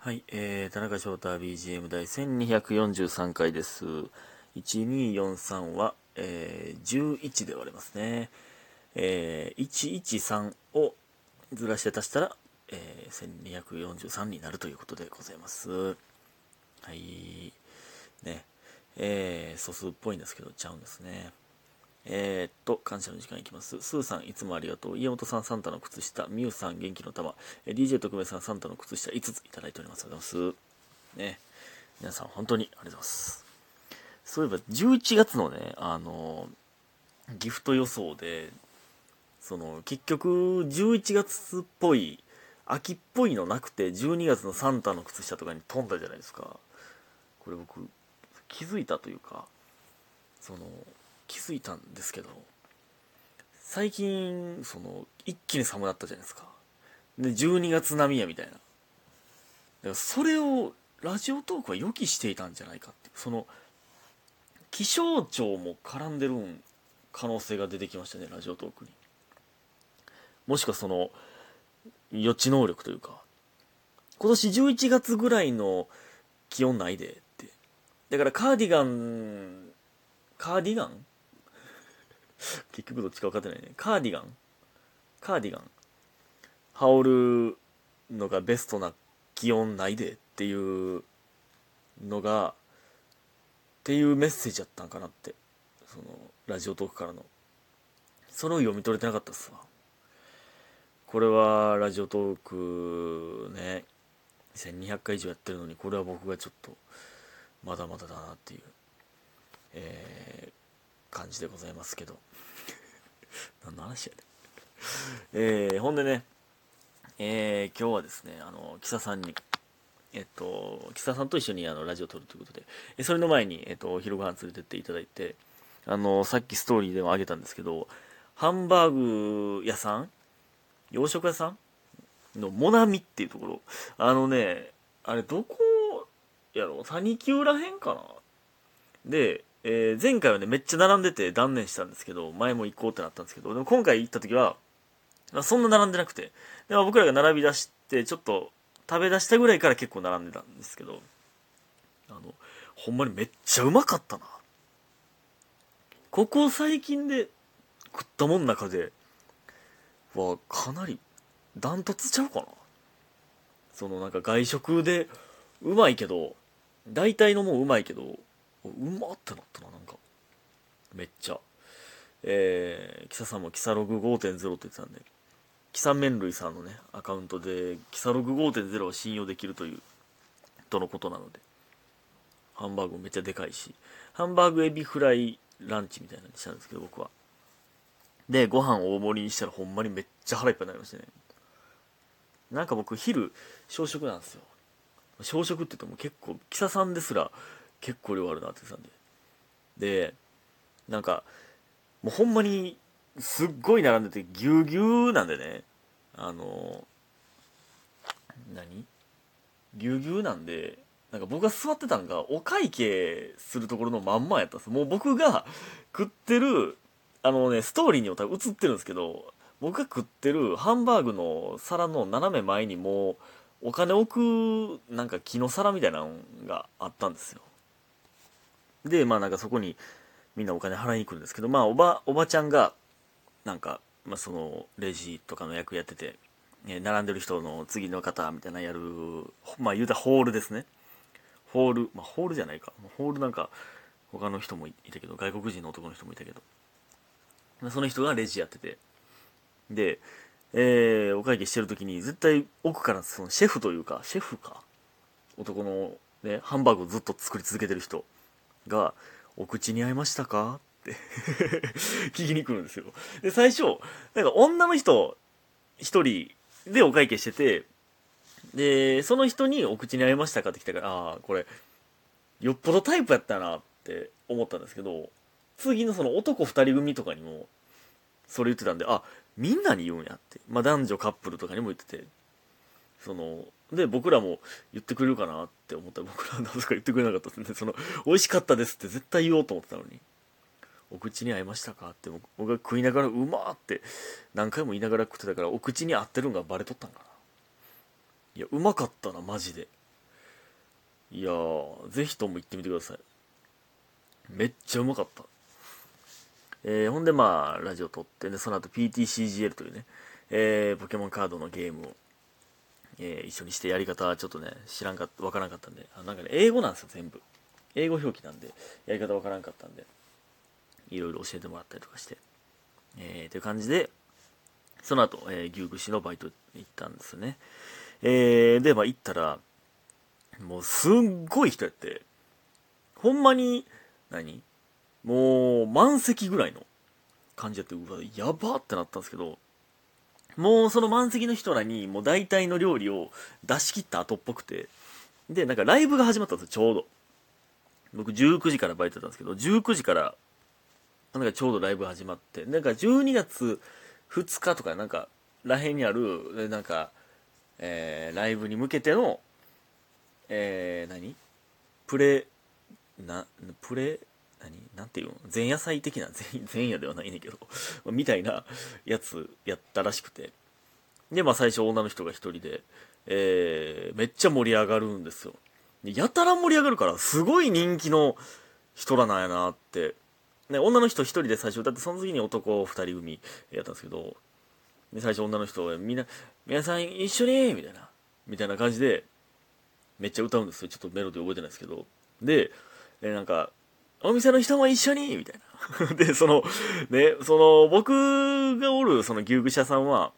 はい、えー、田中翔太 BGM 第1243回です。1243は、えー、11で割れますね。えー、113をずらして足したら、えー、1243になるということでございます。はい。ね。えー、素数っぽいんですけど、ちゃうんですね。えー、っと、感謝の時間いきます。スーさん、いつもありがとう。家元さん、サンタの靴下。ミュウさん、元気の玉。えー DJ 特命さん、サンタの靴下5ついただいております。ありがとうございます。ね。皆さん、本当にありがとうございます。そういえば、11月のね、あのギフト予想で、その、結局、11月っぽい、秋っぽいのなくて、12月のサンタの靴下とかに飛んだじゃないですか。これ僕、気づいたというか、その、気づいたんですけど最近その一気に寒くなったじゃないですか。で12月並みやみたいな。だからそれをラジオトークは予期していたんじゃないかってその気象庁も絡んでるん可能性が出てきましたねラジオトークに。もしくはその予知能力というか今年11月ぐらいの気温ないでって。だからカーディガンカーディガン結局どっちか分かってないね。カーディガン？カーディガン。羽織るのがベストな気温ないでっていうのがっていうメッセージやったんかなって。そのラジオトークからの。それを読み取れてなかったっすわ。これはラジオトークね1200回以上やってるのにこれは僕がちょっとまだまだだなっていう。えー感じでございますけど。何の話やねえーほんでねえー今日はですねあの木佐さんにえっと木佐さんと一緒にあのラジオを撮るということでえそれの前に、えっと、お昼ご飯連れてっていただいてあのさっきストーリーでもあげたんですけどハンバーグ屋さん洋食屋さんのモナミっていうところあのねあれどこやろ谷急らへんかな？で、えー前回はね、めっちゃ並んでて断念したんですけど、前も行こうってなったんですけど、でも今回行った時は、まあそんな並んでなくて、でも僕らが並び出して、ちょっと食べ出したぐらいから結構並んでたんですけど、あの、ほんまにめっちゃうまかったな。ここ最近で食ったもん中で、は、かなりダントツちゃうかな。そのなんか外食でうまいけど、大体のもんうまいけど、うまってなったななんか。めっちゃ。えー、キサさんもキサログ5.0って言ってたんで。キサ麺類さんのねアカウントでキサログ5.0を信用できるというとのことなので。ハンバーグもめっちゃでかいし。ハンバーグエビフライランチみたいなのにしたんですけど僕は。でご飯大盛りにしたらほんまにめっちゃ腹いっぱいになりましたね。なんか僕昼小食なんですよ。小食って言っても結構キサさんですら結構量あるなって言ってたんで。でなんかもうほんまにすっごい並んでてぎゅうぎゅうなんでね。あの何？ぎゅうぎゅうなんでなんか僕が座ってたんがお会計するところのまんまやったんですもう僕が食ってるあのねストーリーにも多分映ってるんですけど僕が食ってるハンバーグの皿の斜め前にもお金置くなんか木の皿みたいなのがあったんですよ。でまあなんかそこにみんなお金払いに来るんですけどまあおばおばちゃんがなんか、まあ、そのレジとかの役やってて、え並んでる人の次の方みたいなやるまあ言うたらホールですね。ホールまあホールじゃないか。ホールなんか他の人もいたけど外国人の男の人もいたけど。まあその人がレジやってて。で、えーお会計してる時に絶対奥からそのシェフというかシェフか？男のねハンバーグをずっと作り続けてる人。が「お口に合いましたか?」って 聞きに来るんですよで最初なんか女の人一人でお会計しててでその人に「お口に合いましたか?」って来たからああこれよっぽどタイプやったなって思ったんですけど次のその男二人組とかにもそれ言ってたんであみんなに言うんやって、まあ、男女カップルとかにも言っててそので僕らも言ってくれるかなって思った。ら僕らはなぜか言ってくれなかったですね。その美味しかったですって絶対言おうと思ってたのに。お口に合いましたかって僕僕が食いながらうまーって何回も言いながら食ってたからお口に合ってるんがバレとったんかな。いやうまかったなマジで。いやー、ぜひとも行ってみてください。めっちゃうまかった。えー、ほんでまあ、ラジオ撮って、で、その後 PTCGL というね、えー、ポケモンカードのゲームを、えー、一緒にしてやり方ちょっとね、知らんかった、わからんかったんで、あなんかね、英語なんですよ、全部。英語表記なんで、やり方わからんかったんで、いろいろ教えてもらったりとかして、えー、という感じで、その後、えー、牛串のバイト行ったんですよね。えー、で、まあ行ったら、もうすっごい人やって、ほんまに、何？もう満席ぐらいの感じやって、うわ、やばってなったんですけど、もうその満席の人らにもう大体の料理を出し切った後っぽくて、で、なんかライブが始まったんですよ、ちょうど。僕19時からバイトだったんですけど、19時から、なんかちょうどライブ始まって、なんか12月2日とかなんか、らへんにある、なんか、えー、ライブに向けての、えー、何？プレ、な、プレ、何？なんていうの？前夜祭的な？前、前夜ではないねんけど みたいなやつやったらしくて。で、まあ最初女の人が一人で、えー、めっちゃ盛り上がるんですよ。やたら盛り上がるから、すごい人気の人らなんやなって。ね、女の人一人で最初歌って、その次に男二人組やったんですけど、で最初女の人みんな、皆さん一緒にみたいな、みたいな感じで、めっちゃ歌うんですよ。ちょっとメロディー覚えてないですけど。で、えなんか、お店の人も一緒にみたいな。で、その、ね、その、僕がおる、その牛具社さんは、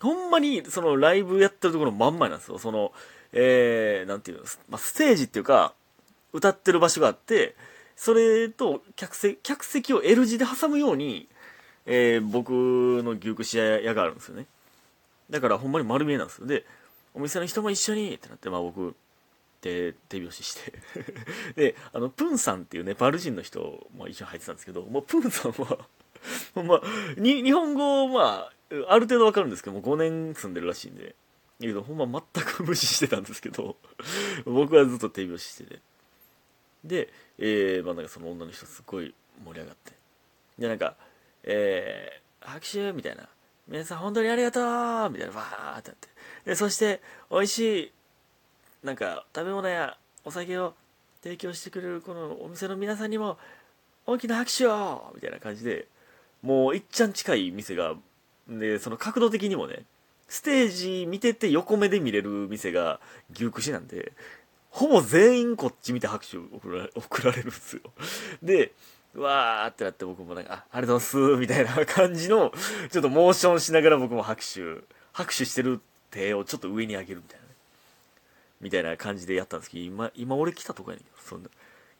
ほんまに、その、ライブやってるところ真ん前なんですよ。その、えー、なんていうの、まあ、ステージっていうか、歌ってる場所があって、それと客席、客席を L 字で挟むように、えー、僕の牛串屋があるんですよね。だからほんまに丸見えなんですよ。で、お店の人も一緒にってなって、まあ僕、手、手拍子して で、あの、プンさんっていうネパール人の人も一緒に入ってたんですけど、もうプンさんは まあ、に、日本語、まあ、ある程度わかるんですけども、5年住んでるらしいんで、けど、ほんま全く無視してたんですけど 僕はずっと手拍子してて。で、えー、まあなんかその女の人すごい盛り上がって。で、なんか、えー、拍手みたいな。皆さん本当にありがとうみたいな、バーってなって。で、そして、美味しい、なんか、食べ物やお酒を提供してくれるこのお店の皆さんにも、大きな拍手をみたいな感じで、もういっちゃん近い店が、で、その角度的にもね、ステージ見てて横目で見れる店が牛串なんで、ほぼ全員こっち見て拍手 送られるんですよ。で、わーってなって僕もなんか、あ、ありがとうございます、みたいな感じの、ちょっとモーションしながら僕も拍手、拍手してる手をちょっと上に上げるみたいな。みたいな感じでやったんですけど、今、今俺来たとこやねんけど、そんな、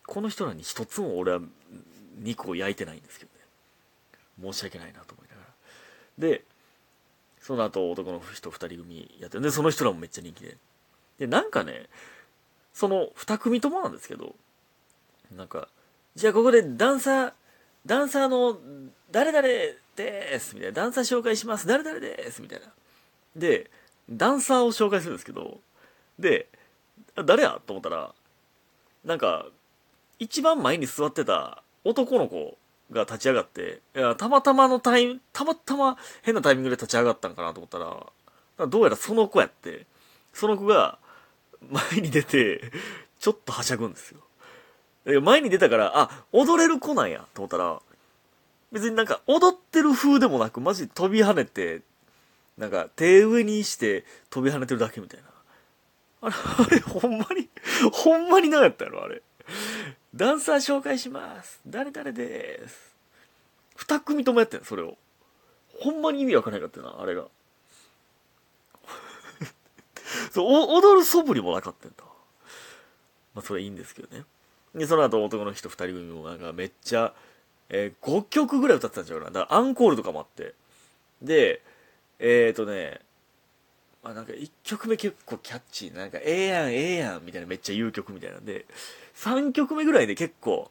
この人らに一つも俺は肉を焼いてないんですけどね。申し訳ないなと思いながら。で、その後男の人2人組やってでその人らもめっちゃ人気ででなんかねその2組ともなんですけどなんかじゃあここでダンサーダンサーの誰々ですみたいなダンサー紹介します誰々ですみたいなでダンサーを紹介するんですけどで誰や？と思ったらなんか一番前に座ってた男の子が立ち上がって、いや、たまたまのタイム、たまたま変なタイミングで立ち上がったんかなと思ったら、どうやらその子やって、その子が前に出て、ちょっとはしゃぐんですよ。前に出たから、あ、踊れる子なんやと思ったら、別になんか踊ってる風でもなく、マジ飛び跳ねて、なんか手上にして飛び跳ねてるだけみたいな。あれ、ほんまに、ほんまに何やったやろ、あれ。ダンサー紹介します。誰々です。二組ともやってんそれを。ほんまに意味わからなかったなあれが。そう踊る素振りもなかったんだ。まあそれいいんですけどね。でその後男の人二人組もなんかめっちゃ、えー、5曲ぐらい歌ってたんちゃうかな。だからアンコールとかもあって。でえっ、ー、とねあなんか1曲目結構キャッチーなんかええやんええやんみたいなめっちゃ言う曲みたいなんで3曲目ぐらいで結構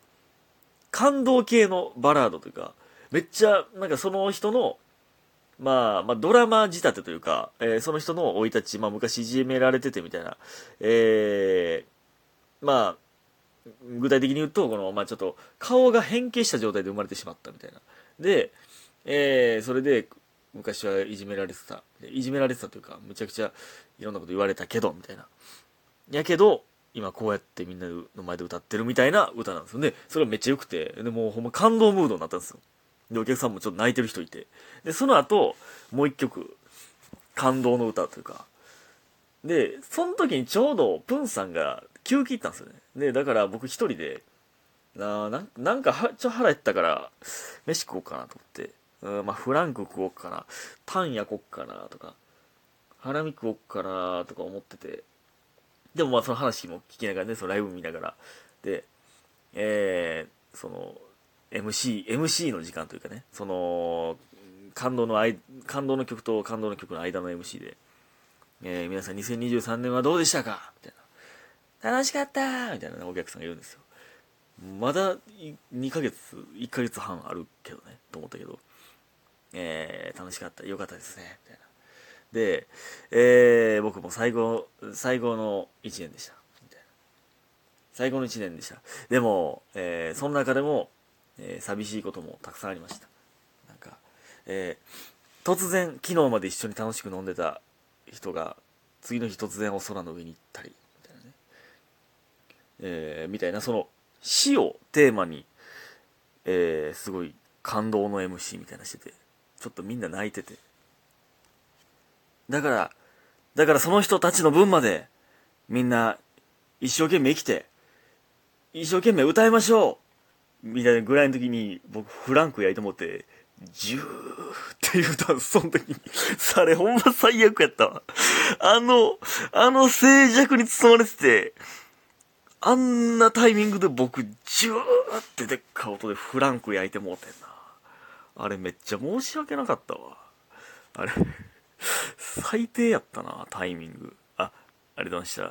感動系のバラードというかめっちゃなんかその人のまあ、まあ、ドラマ仕立てというか、えー、その人の生い立ち、まあ、昔いじめられててみたいな、えー、まあ、具体的に言うと、この、まあ、ちょっと、顔が変形した状態で生まれてしまったみたいな。で、えー、それで、昔はいじめられてた。いじめられてたというか、むちゃくちゃいろんなこと言われたけど、みたいな。やけど、今こうやってみんなの前で歌ってるみたいな歌なんですよ。ねそれがめっちゃ良くてでもうほんま感動ムードになったんですよ。でお客さんもちょっと泣いてる人いて。でその後もう一曲感動の歌というか。でその時にちょうどプンさんが休憩行ったんですよね。でだから僕一人でななんなんかはちょ腹減ったから飯食おうかなと思って。うんまあ、フランク食おうかなパン焼こっかなとかハラミ食おっかなとか思っててでもまあその話も聞きながらねそのライブ見ながら。でえー、その MC MC の時間というかねその感動の感動の曲と感動の曲の間の MC で、えー、皆さん2023年はどうでしたか？みたいな。楽しかったみたいな、ね、お客さんがいるんですよ。まだ2ヶ月1ヶ月半あるけどねと思ったけどえー、楽しかった、よかったですね、みたいな。で、えー、僕も最後、最後の1年でした。みたいな。最後の1年でした。でも、えー、その中でも、えー、寂しいこともたくさんありました。なんか、えー、突然、昨日まで一緒に楽しく飲んでた人が、次の日突然お空の上に行ったり、みたいなね。えー、みたいな、その、死をテーマに、えー、すごい感動の MC みたいなしてて、ちょっとみんな泣いてて。だから、だからその人たちの分まで、みんな、一生懸命生きて、一生懸命歌いましょうみたいなぐらいの時に、僕、フランクやりと思って、ジューっていう歌、その時に、それほんま最悪やったわ。あの、あの静寂に包まれてて、あんなタイミングで僕、ジューってでっかい音でフランク焼いてもうてんな。あれめっちゃ申し訳なかったわ。あれ 最低やったな、タイミング。あ、ありがとうございました？